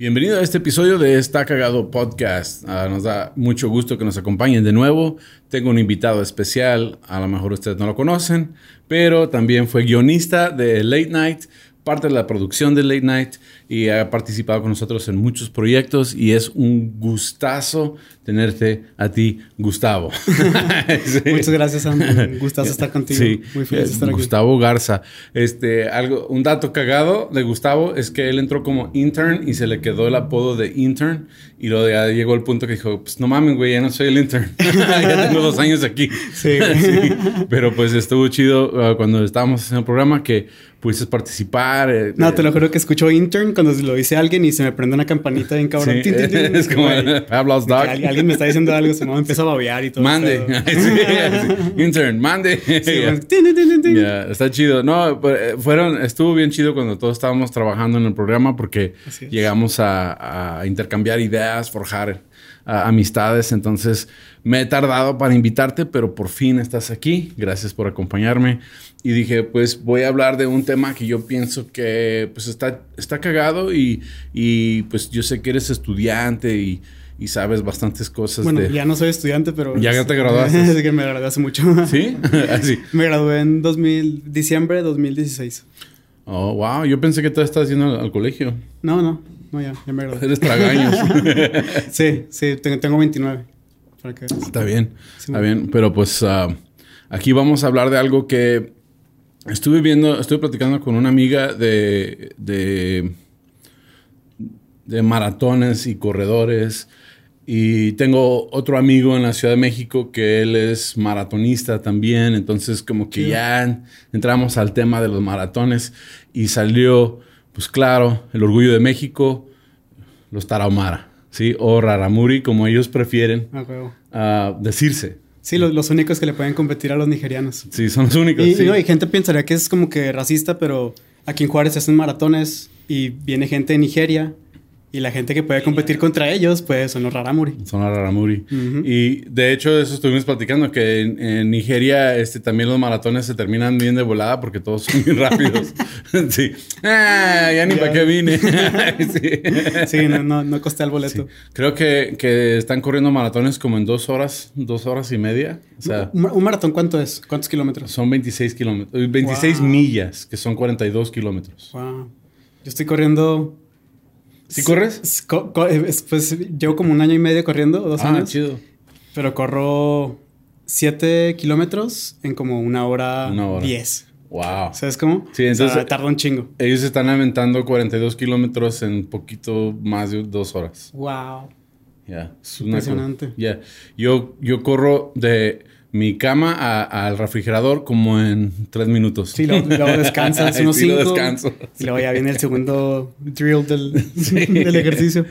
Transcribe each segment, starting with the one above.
Bienvenido a este episodio de Está Cagado Podcast. Ah, nos da mucho gusto que nos acompañen de nuevo. Tengo un invitado especial, a lo mejor ustedes no lo conocen, pero también fue guionista de Late Night, parte de la producción de Late Night y ha participado con nosotros en muchos proyectos y es un gustazo tenerte a ti, Gustavo. Muchas gracias, Un gustazo estar contigo. Sí. Muy feliz de estar aquí. Gustavo Garza. Este, algo, un dato cagado de Gustavo es que él entró como intern y se le quedó el apodo de intern y luego ya llegó el punto que dijo, pues no mames, güey, ya no soy el intern. ya tengo dos años aquí. Sí. Pero pues estuvo chido uh, cuando estábamos haciendo el programa que pudiste participar. Eh, no, te lo juro que escucho intern cuando lo dice alguien y se me prende una campanita bien cabrón. es como, hablas dog. Alguien me está diciendo algo, se me empieza a babear y todo. Mande. intern, mande. está chido. No, eh, fueron, estuvo bien chido cuando todos estábamos trabajando en el programa porque llegamos a, intercambiar ideas, forjar amistades. Entonces me he tardado para invitarte, pero por fin estás aquí. Gracias por acompañarme y dije, pues voy a hablar de un tema que yo pienso que pues está, está cagado y, y pues yo sé que eres estudiante y, y sabes bastantes cosas. Bueno, ya no soy estudiante, pero... Ya te graduaste. Desde que me gradué hace mucho. ¿Sí? Así. me gradué en 2000, diciembre de 2016. Oh, wow. Yo pensé que tú estabas yendo al, colegio. No, no. No, ya. Ya me gradué. Eres tragaños. sí, sí. Tengo, 29. Está bien. está bien. Pero pues uh, aquí vamos a hablar de algo que estuve viendo, estuve platicando con una amiga de, de, maratones y corredores. Y tengo otro amigo en la Ciudad de México que él es maratonista también. Entonces, como que ya entramos al tema de los maratones y salió, pues claro, el orgullo de México, los Tarahumara, ¿sí? O Raramuri, como ellos prefieren ah, decirse. Sí, los, únicos que le pueden competir a los nigerianos. Sí, son los únicos. Y, sí. y gente pensaría que es como que racista, pero aquí en Juárez se hacen maratones y viene gente de Nigeria y la gente que puede competir contra ellos, pues son los Raramuri. Son los Raramuri. Y de hecho, eso estuvimos platicando, que en, Nigeria este, también los maratones se terminan bien de volada porque todos son muy rápidos. sí. Ah, ya ni para qué vine. sí, no, no, no, costé el boleto. Creo que, que, están corriendo maratones como en dos horas, dos horas y media. O sea, ¿Un, maratón cuánto es? ¿Cuántos kilómetros? Son 26 kilómetros. 26 millas, que son 42 kilómetros. Wow. Yo estoy corriendo ¿Sí corres? pues llevo como un año y medio corriendo, dos ah, años. chido. Pero corro 7 kilómetros en como una hora, una hora. 10. Wow. ¿Sabes cómo? Sí, entonces. tarda un chingo. Ellos están aventando 42 kilómetros en poquito más de dos horas. Wow. Ya. Impresionante. Ya. Yo, yo corro de mi cama al refrigerador como en tres minutos. Sí, luego, descansas unos sí, cinco. descanso. Y luego ya viene el segundo drill del, del ejercicio.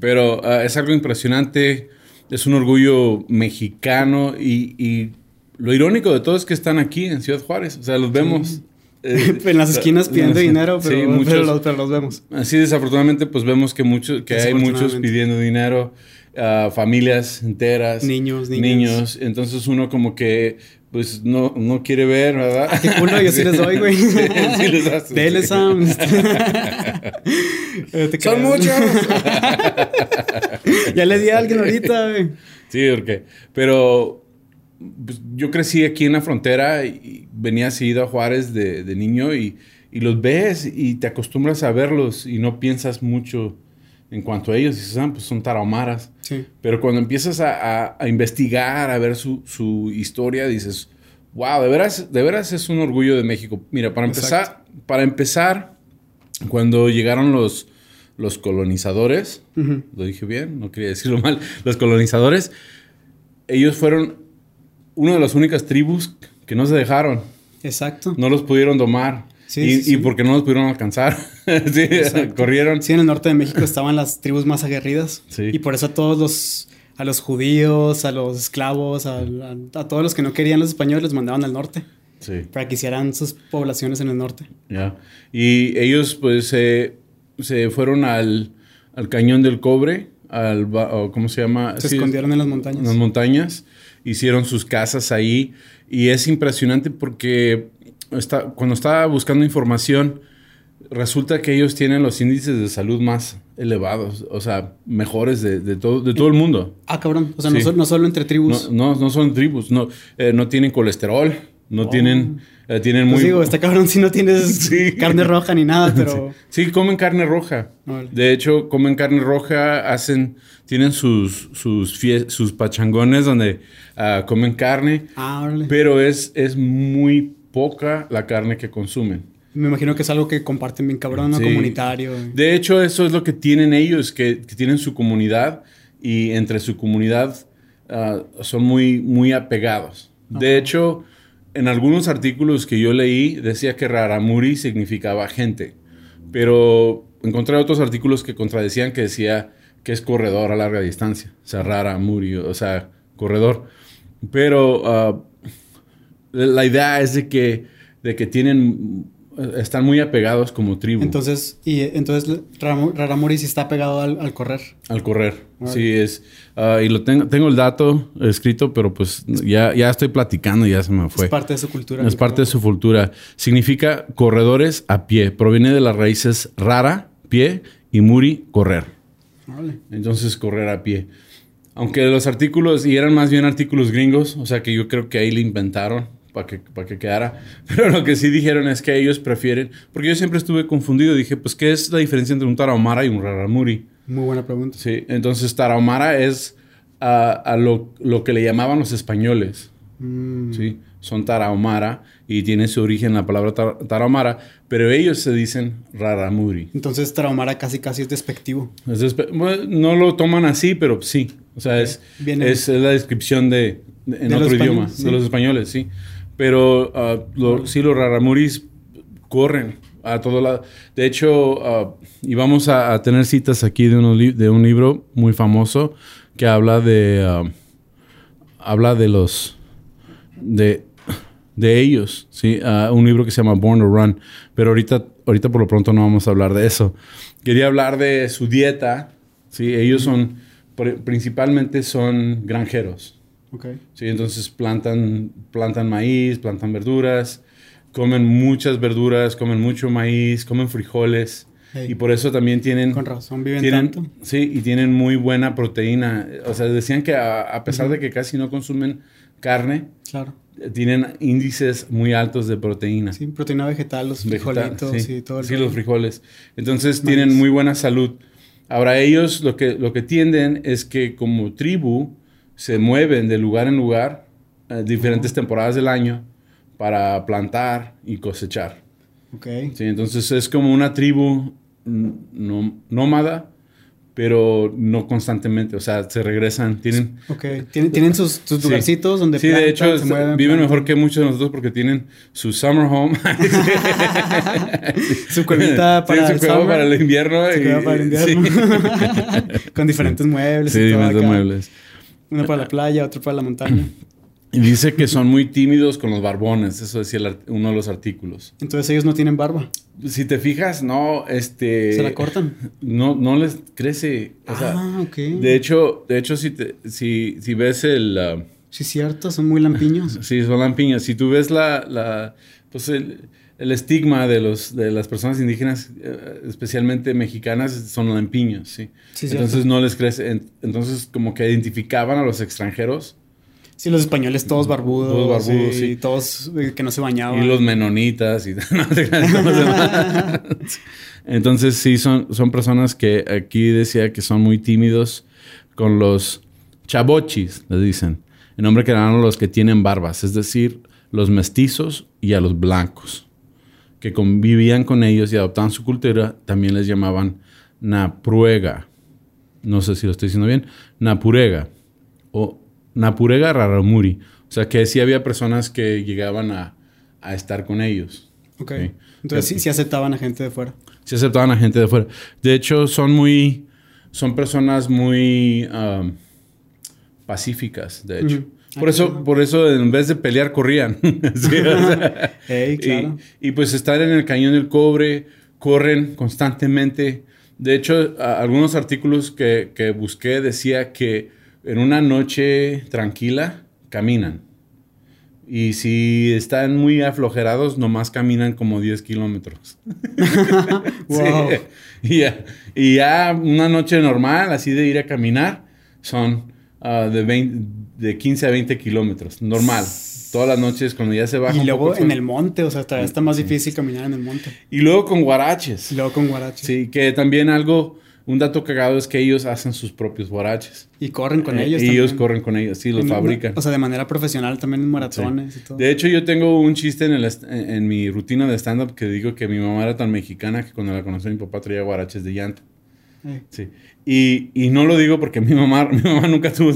Pero ah, es algo impresionante. Es un orgullo mexicano y, y, lo irónico de todo es que están aquí en Ciudad Juárez. O sea, los vemos. Eh, en las esquinas pidiendo dinero, pero, muchos, pero, los, pero, los, vemos. Así desafortunadamente, pues vemos que, muchos, que hay muchos pidiendo dinero familias enteras. Niños, niños. Niños. Entonces uno como que pues no, no quiere ver, ¿verdad? Uno yo sí les doy, güey. sí, les das. Dele, Sam. Son muchos. ya le di a alguien ahorita, güey. Sí, porque... Pero pues, yo crecí aquí en la frontera y venía seguido a Juárez de, de niño y, y los ves y te acostumbras a verlos y no piensas mucho en cuanto a ellos, dices, ah, pues son tarahumaras. Sí. Pero cuando empiezas a, investigar, a ver su, historia, dices, wow, de veras, de veras es un orgullo de México. Mira, para empezar, para empezar, cuando llegaron los, los colonizadores, lo dije bien, no quería decirlo mal, los colonizadores, ellos fueron una de las únicas tribus que no se dejaron. Exacto. No los pudieron domar y, porque no los pudieron alcanzar. sí, corrieron. Sí, en el norte de México estaban las tribus más aguerridas. Sí. Y por eso todos los a los judíos, a los esclavos, a, todos los que no querían los españoles, los mandaban al norte. Sí. Para que hicieran sus poblaciones en el norte. Ya. Y ellos, pues, se fueron al, al, cañón del cobre, al. ¿Cómo se llama? Se escondieron en las montañas. En las montañas. Hicieron sus casas ahí. Y es impresionante porque está, cuando estaba buscando información resulta que ellos tienen los índices de salud más elevados, o sea, mejores de, todo, de todo el mundo. Ah, cabrón. O sea, no, solo entre tribus. No, no, son tribus. No, eh, no tienen colesterol. No oh. tienen, eh, tienen pues muy... digo, está cabrón si no tienes carne roja ni nada, pero... Sí, comen carne roja. De hecho, comen carne roja, hacen... Tienen sus, sus, sus pachangones donde ah, comen carne. Ah, Pero es, es muy poca la carne que consumen. Me imagino que es algo que comparten bien cabrón, ¿no? Comunitario. De hecho, eso es lo que tienen ellos, que, tienen su comunidad y entre su comunidad ah, son muy, muy apegados. De hecho, en algunos artículos que yo leí decía que Raramuri significaba gente, pero encontré otros artículos que contradecían que decía que es corredor a larga distancia, o sea, Raramuri, o sea, corredor. Pero ah, la idea es de que, de que tienen están muy apegados como tribu. Entonces, y entonces Raramuri sí está pegado al, correr. Al correr, sí es. Ah, y lo tengo, tengo el dato escrito, pero pues ya, ya estoy platicando y ya se me fue. Es parte de su cultura. Es parte de su cultura. Significa corredores a pie. Proviene de las raíces rara, pie, y muri, correr. Entonces, correr a pie. Aunque los artículos, y eran más bien artículos gringos, o sea que yo creo que ahí le inventaron para que, para que quedara. Pero lo que sí dijeron es que ellos prefieren, porque yo siempre estuve confundido, dije, pues, ¿qué es la diferencia entre un tarahumara y un raramuri? Muy buena pregunta. Sí, entonces tarahumara es a, lo, lo, que le llamaban los españoles. Mm. Sí, son tarahumara y tiene su origen la palabra tarahumara, pero ellos se dicen raramuri. Entonces tarahumara casi casi es despectivo. no lo toman así, pero sí. O sea, es, es, la descripción de, en otro idioma, de los españoles, sí. Pero uh, sí, los raramuris corren a todo lado. De hecho, uh, íbamos a, tener citas aquí de, un libro muy famoso que habla de... Uh, habla de los... de, de ellos, ¿sí? un libro que se llama Born to Run. Pero ahorita, ahorita por lo pronto no vamos a hablar de eso. Quería hablar de su dieta, ¿sí? Ellos son... Principalmente son granjeros. Sí, entonces plantan, plantan maíz, plantan verduras, comen muchas verduras, comen mucho maíz, comen frijoles. Y por eso también tienen... Con razón, viven tanto. Sí, y tienen muy buena proteína. O sea, decían que a, pesar de que casi no consumen carne, claro. tienen índices muy altos de proteína. Sí, proteína vegetal, los frijolitos y todo. sí, los frijoles. Entonces tienen muy buena salud. Ahora ellos lo que, lo que tienden es que como tribu se mueven de lugar en lugar, en diferentes temporadas del año, para plantar y cosechar. Okay. Sí, entonces es como una tribu nómada, pero no constantemente. O sea, se regresan, tienen... Ok, tienen, sus, lugarcitos donde Sí, de hecho, viven mejor que muchos de nosotros porque tienen su summer home. su cuevita para, el para el invierno. Su para el invierno. Con diferentes muebles. Sí, diferentes muebles. Uno para la playa, otro para la montaña. Y dice que son muy tímidos con los barbones, eso decía uno de los artículos. Entonces ellos no tienen barba. Si te fijas, no, este... ¿Se la cortan? No, no les crece. ah, ok. De hecho, de hecho si, si, si ves el... Uh, sí, cierto, son muy lampiños. sí, son lampiños. Si tú ves la... la pues el, el estigma de, los, de las personas indígenas, eh, especialmente mexicanas, son lampiños, ¿sí? entonces no les crece. entonces como que identificaban a los extranjeros. Sí, los españoles todos barbudos. Todos barbudos, sí. Todos eh, que no se bañaban. Y los menonitas y Entonces sí, son, son personas que aquí decía que son muy tímidos con los chabochis, les dicen. El nombre que dan a los que tienen barbas, es decir, los mestizos y a los blancos que convivían con ellos y adoptaban su cultura, también les llamaban Napruega. No sé si lo estoy diciendo bien. Napurega. O Napurega Raramuri. O sea que sí había personas que llegaban a, estar con ellos. Ok. Entonces sí, aceptaban a gente de fuera. Sí aceptaban a gente de fuera. De hecho, son muy. Son personas muy. Um, pacíficas, de hecho. Por eso, por eso en vez de pelear corrían. y, pues estar en el cañón del cobre, corren constantemente. De hecho, algunos artículos que, que, busqué decía que en una noche tranquila caminan. Y si están muy aflojerados, nomás caminan como 10 kilómetros. wow. y, ya, y, ya, una noche normal, así de ir a caminar, son uh, de 20 de 15 a 20 kilómetros, normal. Todas las noches cuando ya se baja. Y luego en el monte, o sea, está más difícil caminar en el monte. Y luego con guaraches. Y luego con guaraches. Sí, que también algo, un dato cagado es que ellos hacen sus propios guaraches. Y corren con ellos. Y ellos corren con ellos, sí, los fabrican. O sea, de manera profesional también en maratones y todo. De hecho, yo tengo un chiste en, el en mi rutina de stand-up que digo que mi mamá era tan mexicana que cuando la conocí mi papá traía guaraches de llanta. Sí. Y, y, no lo digo porque mi mamá, mi mamá nunca tuvo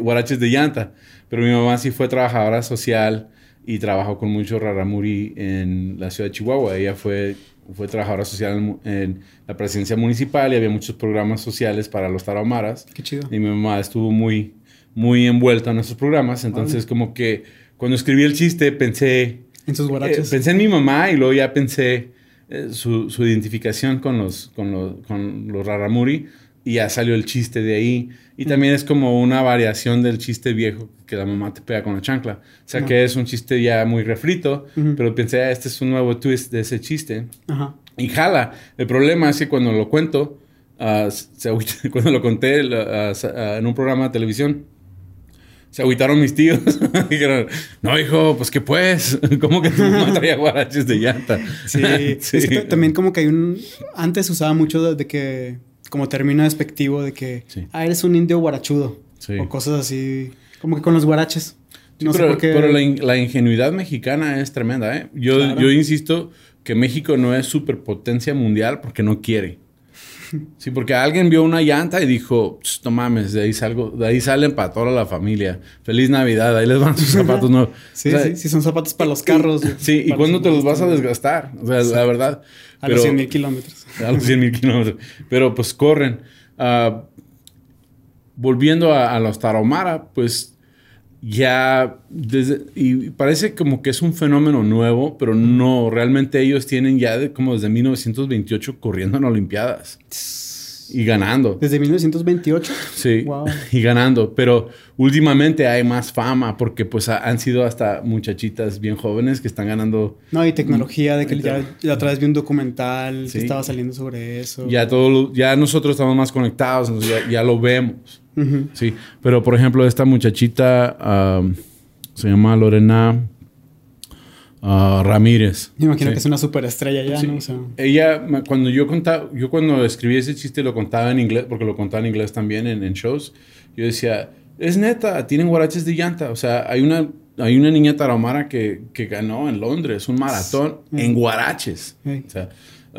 guaraches de llanta, pero mi mamá sí fue trabajadora social y trabajó con mucho raramuri en la ciudad de Chihuahua. Ella fue, fue trabajadora social en, la presidencia municipal y había muchos programas sociales para los tarahumaras. Qué chido. Y mi mamá estuvo muy, muy envuelta en esos programas. Entonces, como que cuando escribí el chiste pensé... En sus guaraches. Eh, pensé en mi mamá y luego ya pensé eh, su, su, identificación con los, con los, con los raramuri y ya salió el chiste de ahí. Y también es como una variación del chiste viejo que la mamá te pega con la chancla. O sea, que es un chiste ya muy refrito, pero pensé, ah, este es un nuevo twist de ese chiste. Y jala. El problema es que cuando lo cuento, uh, cuando lo conté en un programa de televisión, se agüitaron mis tíos. Dijeron, no, hijo, pues que pues, ¿cómo que tu mamá traía guaraches de llanta? Sí, Es que también como que hay un... Antes usaba mucho de que como término despectivo de que, ah, eres un indio guarachudo. O cosas así, como que con los guaraches. No pero, sé por qué. pero la, ingenuidad mexicana es tremenda, ¿eh? Yo, yo insisto que México no es superpotencia mundial porque no quiere. Sí, porque alguien vio una llanta y dijo, no mames, de ahí salgo, de ahí salen para toda la familia. Feliz Navidad, ahí les van sus zapatos nuevos. sí, sí, sí, son zapatos para los carros. Sí, y cuándo te los vas a desgastar, o sea, la verdad. A los 100 mil kilómetros. A los 100 mil kilómetros. Pero pues corren. Uh, volviendo a, los Tarahumara, pues ya desde, y parece como que es un fenómeno nuevo, pero no, realmente ellos tienen ya de, como desde 1928 corriendo en Olimpiadas. Y ganando. ¿Desde 1928? Sí. Y ganando. Pero últimamente hay más fama porque pues han sido hasta muchachitas bien jóvenes que están ganando. No, hay tecnología de que ya, ya otra vez vi un documental que estaba saliendo sobre eso. Ya todo, ya nosotros estamos más conectados, ya, ya lo vemos. Sí. Pero por ejemplo, esta muchachita se llama Lorena Ramírez. Me imagino que es una superestrella ya, ¿no? Ella, cuando yo contaba, yo cuando escribí ese chiste lo contaba en inglés, porque lo contaba en inglés también en, shows. Yo decía, es neta, tienen guaraches de llanta. O sea, hay una, hay una niña tarahumara que, que ganó en Londres un maratón en guaraches. O sea,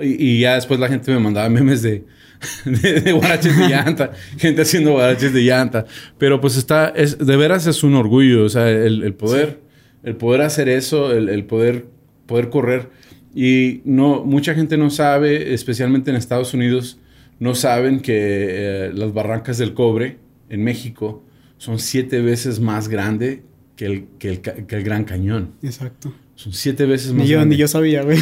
y, ya después la gente me mandaba memes de, de, guaraches de llanta, gente haciendo guaraches de llanta. Pero pues está, es, de veras es un orgullo, o sea, el, poder el poder hacer eso, el, poder, poder correr. Y no, mucha gente no sabe, especialmente en Estados Unidos, no saben que eh, las barrancas del cobre en México son siete veces más grande que el, que el, Gran Cañón. Exacto. Son siete veces más ni yo, Ni yo sabía, güey.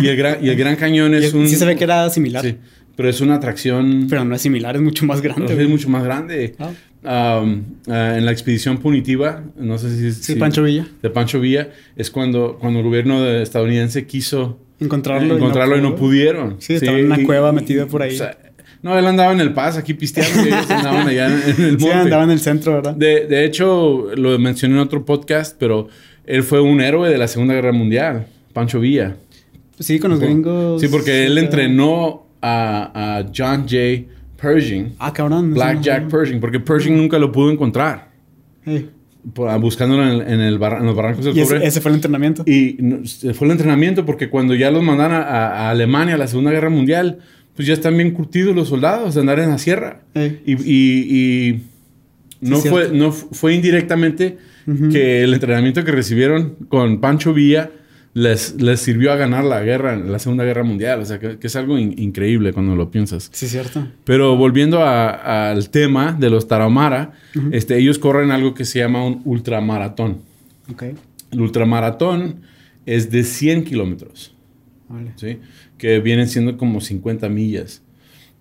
Y, el gran, y el Gran Cañón es un... Sí se ve que era similar. Sí, pero es una atracción... Pero no es similar, es mucho más grande. Es mucho más grande. Ah. Eh, en la expedición punitiva, no sé si... Sí, Pancho Villa. De Pancho Villa, es cuando, cuando el gobierno estadounidense quiso encontrarlo, encontrarlo y, no pudieron. Sí, estaba en una cueva metido por ahí. no, él andaba en el Paz, aquí pisteando, y ellos andaban allá en, el monte. Sí, andaba en el centro, ¿verdad? De, de hecho, lo mencioné en otro podcast, pero él fue un héroe de la Segunda Guerra Mundial, Pancho Villa. Sí, con los gringos. Sí, porque él entrenó a, a John Jay Pershing. Ah, cabrón. Black Jack Pershing, porque Pershing nunca lo pudo encontrar. buscándolo en, en, el en, los barrancos del y Ese, fue el entrenamiento. Y fue el entrenamiento porque cuando ya los mandan a, Alemania a la Segunda Guerra Mundial, pues ya están bien curtidos los soldados de andar en la sierra. Y, y, no, fue, no fue indirectamente que el entrenamiento que recibieron con Pancho Villa les, les sirvió a ganar la guerra, la Segunda Guerra Mundial. O sea, que, es algo increíble cuando lo piensas. Sí, cierto. Pero volviendo al tema de los Tarahumara, este, ellos corren algo que se llama un ultramaratón. Ok. El ultramaratón es de 100 kilómetros. Vale. ¿sí? Que vienen siendo como 50 millas.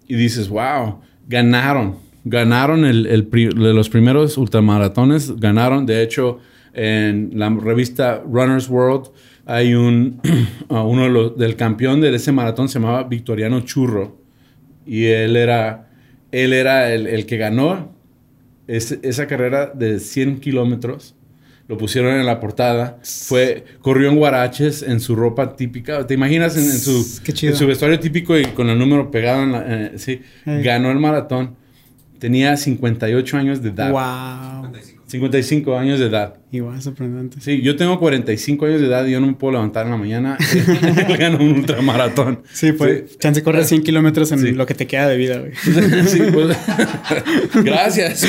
Y dices, wow, ganaron. Ganaron el, el de los primeros ultramaratones. Ganaron, de hecho, en la revista Runner's World hay un, uno de los, del campeón de ese maratón se llamaba Victoriano Churro. Y él era, él era el, el que ganó esa carrera de 100 kilómetros lo pusieron en la portada. Fue, corrió en guaraches, en su ropa típica. ¿Te imaginas en, su, su vestuario típico y con el número pegado en la, eh, sí, ganó el maratón. Tenía 58 años de edad. Wow. 55 años de edad. Igual, sorprendente. Sí, yo tengo 45 años de edad y yo no me puedo levantar en la mañana. Gano un ultramaratón. Sí, pues, sí. chance correr 100 kilómetros en lo que te queda de vida, güey. sí, pues, gracias.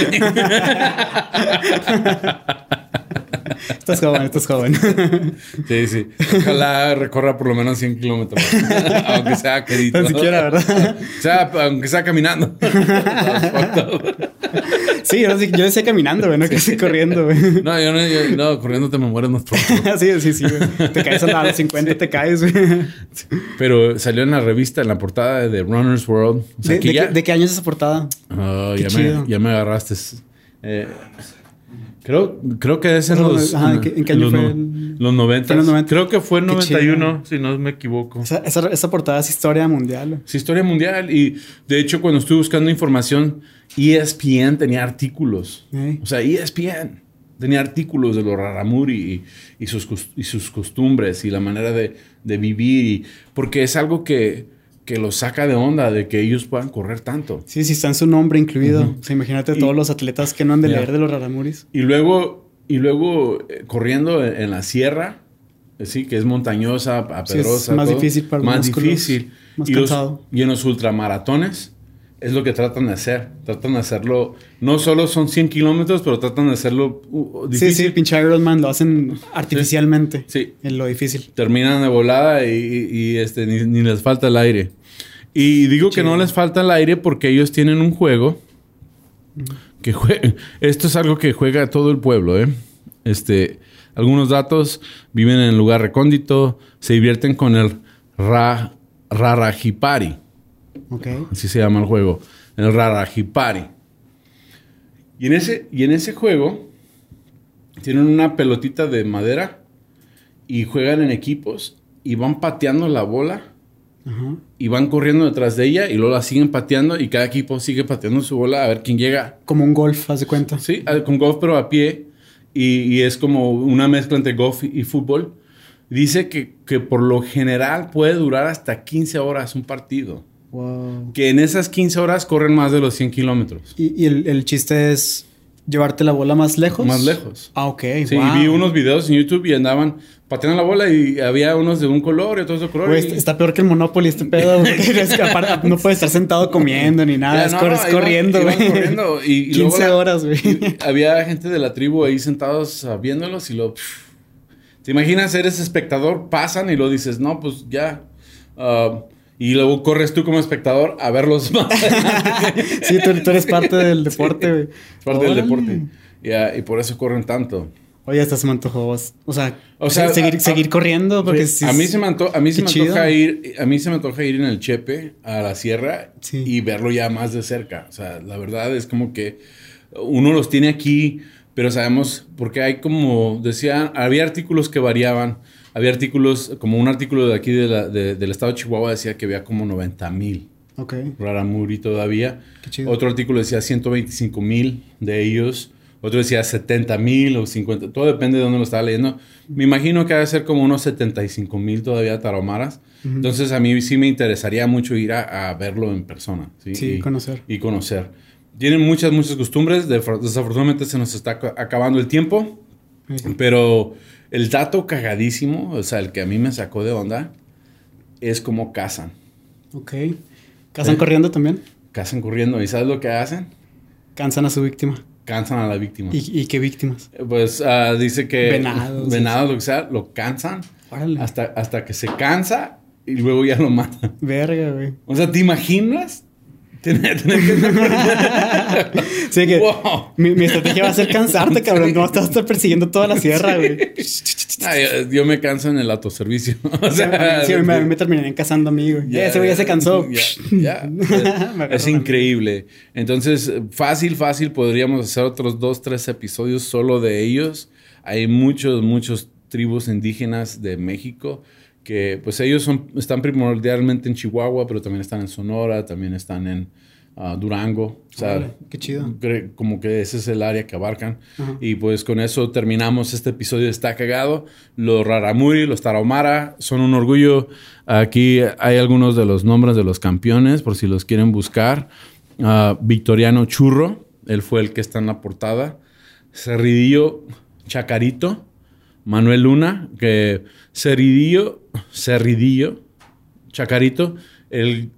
Estás joven, estás joven. sí, sí. Ojalá recorra por lo menos 100 kilómetros. aunque sea querido. Ni siquiera, ¿verdad? O sea, aunque sea caminando. sí, yo, yo decía caminando, güey, no que estoy corriendo, güey. No, yo no, no, corriendo te me mueres más pronto. sí, sí, sí, güey. Te caes a los 50, te caes, güey. Pero salió en la revista, en la portada de Runner's World. ¿De, qué, año es esa portada? Oh, ya, me, ya me agarraste. Eh, Creo, creo que es en los, ajá, ¿en qué año los, fue? los 90. Creo que fue en 91, si no me equivoco. Esa, esa, portada es historia mundial. Es historia mundial. Y de hecho, cuando estuve buscando información, ESPN tenía artículos. O sea, ESPN tenía artículos de los Raramuri y, sus, y sus costumbres y la manera de, de vivir. porque es algo que que los saca de onda de que ellos puedan correr tanto. Sí, sí, está en su nombre incluido. o sea, imagínate todos los atletas que no han de leer de los raramuris. Y luego, y luego eh, corriendo en, la sierra, eh, sí, que es montañosa, pedrosa. más difícil para Más difícil. Más y y en los ultramaratones es lo que tratan de hacer. Tratan de hacerlo. No solo son 100 kilómetros, pero tratan de hacerlo uh, difícil. Sí, sí, pinche Ironman lo hacen artificialmente. Sí. En lo difícil. Terminan de volada y, este, ni, les falta el aire. Y digo que no les falta el aire porque ellos tienen un juego. Que Esto es algo que juega todo el pueblo, ¿eh? Este. Algunos datos viven en el lugar recóndito, se divierten con el ra, Rarajipari Así se llama el juego. El Rarajipari. Y en ese, y en ese juego tienen una pelotita de madera y juegan en equipos y van pateando la bola y van corriendo detrás de ella y luego la siguen pateando y cada equipo sigue pateando su bola a ver quién llega. Como un golf, haz de cuenta. Sí, con golf pero a pie y, es como una mezcla entre golf y, fútbol. Dice que, que por lo general puede durar hasta 15 horas un partido. Que en esas 15 horas corren más de los 100 kilómetros. ¿Y, el, chiste es llevarte la bola más lejos? Más lejos. Ah, ok. Sí, vi unos videos en YouTube y andaban pateando la bola y había unos de un color y otros de otro color. Está peor que el Monopoly este pedo. no puedes estar sentado comiendo ni nada. es, corriendo, güey. corriendo. Y, 15 horas, güey. Había gente de la tribu ahí sentados viéndolos y lo... ¿Te imaginas? Eres espectador, pasan y lo dices, no, pues ya... Uh, y luego corres tú como espectador a verlos más. sí, tú, eres parte del deporte, güey. parte del deporte. y por eso corren tanto. Oye, hasta se me antojó. O sea, o sea seguir, seguir corriendo. Porque a mí se me, a mí se me antoja ir. A mí se me antoja ir en el Chepe a la sierra y verlo ya más de cerca. O sea, la verdad es como que uno los tiene aquí, pero sabemos, porque hay como decían, había artículos que variaban había artículos, como un artículo de aquí del estado de Chihuahua decía que había como 90 mil. Ok. Raramuri todavía. Otro artículo decía 125 mil de ellos. Otro decía 70 mil o 50. Todo depende de dónde lo estaba leyendo. Me imagino que va a ser como unos 75 mil todavía tarahumaras. Entonces a mí sí me interesaría mucho ir a, verlo en persona. Sí, sí y, conocer. Y conocer. Tienen muchas, muchas costumbres. Desafortunadamente se nos está acabando el tiempo. Pero el dato cagadísimo, o sea, el que a mí me sacó de onda, es cómo cazan. Ok. ¿Cazan corriendo también? Cazan corriendo. ¿Y sabes lo que hacen? Cansan a su víctima. cansan a la víctima. ¿Y, qué víctimas? Pues ah, dice que venados, venados lo que sea, lo cansan hasta, hasta que se cansa y luego ya lo matan. Verga, güey. O sea, ¿te imaginas? Tener, que... sí, que mi, estrategia va a ser cansarte, cabrón. No vas a estar persiguiendo toda la sierra, güey. yo, me canso en el autoservicio. O sea, sí, me, me, terminarían casando a mí, güey. Ya, ese güey ya se cansó. Ya, es increíble. Entonces, fácil, fácil, podríamos hacer otros dos, tres episodios solo de ellos. Hay muchos, muchos tribus indígenas de México que pues ellos son, están primordialmente en Chihuahua, pero también están en Sonora, también están en ah, Durango. O sea, qué chido. Como que ese es el área que abarcan. Y pues con eso terminamos este episodio de Está Cagado. Los Raramuri, los Tarahumara son un orgullo. Aquí hay algunos de los nombres de los campeones, por si los quieren buscar. Ah, Victoriano Churro, él fue el que está en la portada. Cerridillo Chacarito. Manuel Luna, que Cerridillo, Cerridillo, Chacarito, él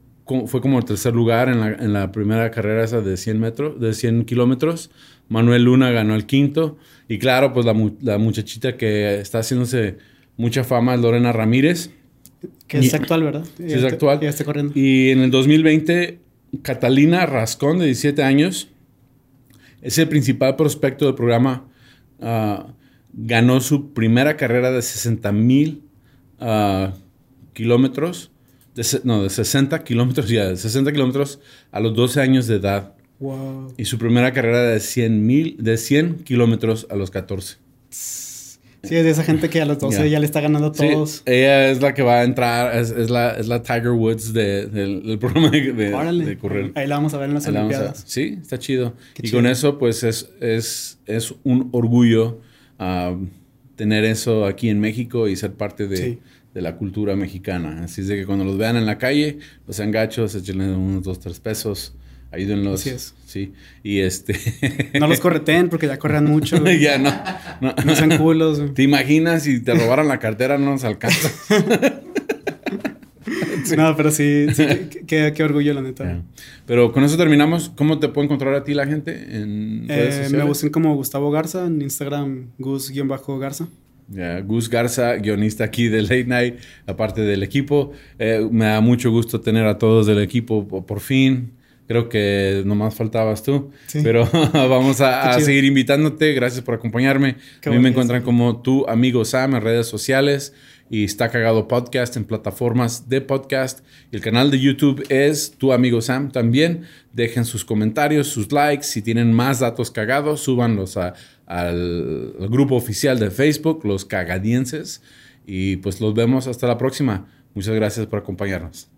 fue como el tercer lugar en la, primera carrera esa de 100 metros, de 100 kilómetros. Manuel Luna ganó el quinto. Y claro, pues la, muchachita que está haciéndose mucha fama es Lorena Ramírez. Que es actual, ¿verdad? Sí, es actual. Ya está corriendo. Y en el 2020, Catalina Rascón, de 17 años, es el principal prospecto del programa uh, ganó su primera carrera de 60 mil ah, kilómetros, no, de 60 kilómetros ya, de 60 kilómetros a los 12 años de edad. Wow. Y su primera carrera de 100 mil, de 100 kilómetros a los 14. Sí, es de esa gente que a los 12 ya le está ganando a todos. ella es la que va a entrar, es, la, es la, Tiger Woods del, programa de, correr. Ahí la vamos a ver en las Olimpiadas. sí, está chido. y con eso, pues es, es, es un orgullo tener eso aquí en México y ser parte de, la cultura mexicana. Así es de que cuando los vean en la calle, los sean gachos, échenle unos dos, tres pesos. Ayúdenlos. Así es. Sí. Y este. no los correten porque ya corren mucho. ya no. No, sean culos. ¿Te imaginas si te robaran la cartera? No nos alcanza. No, pero sí, qué, orgullo, la neta. Pero con eso terminamos. ¿Cómo te puede encontrar a ti la gente en eh, Me buscan como Gustavo Garza, en Instagram Gus-Garza. Gus Garza, guionista aquí de Late Night, aparte del equipo. Eh, me da mucho gusto tener a todos del equipo por fin. Creo que nomás faltabas tú. Pero vamos a, seguir invitándote. Gracias por acompañarme. a mí me encuentran como tu amigo Sam en redes sociales y está cagado podcast en plataformas de podcast. El canal de YouTube es tu amigo Sam también. Dejen sus comentarios, sus likes. Si tienen más datos cagados, súbanlos al, al grupo oficial de Facebook, los cagadienses. Y pues los vemos hasta la próxima. Muchas gracias por acompañarnos.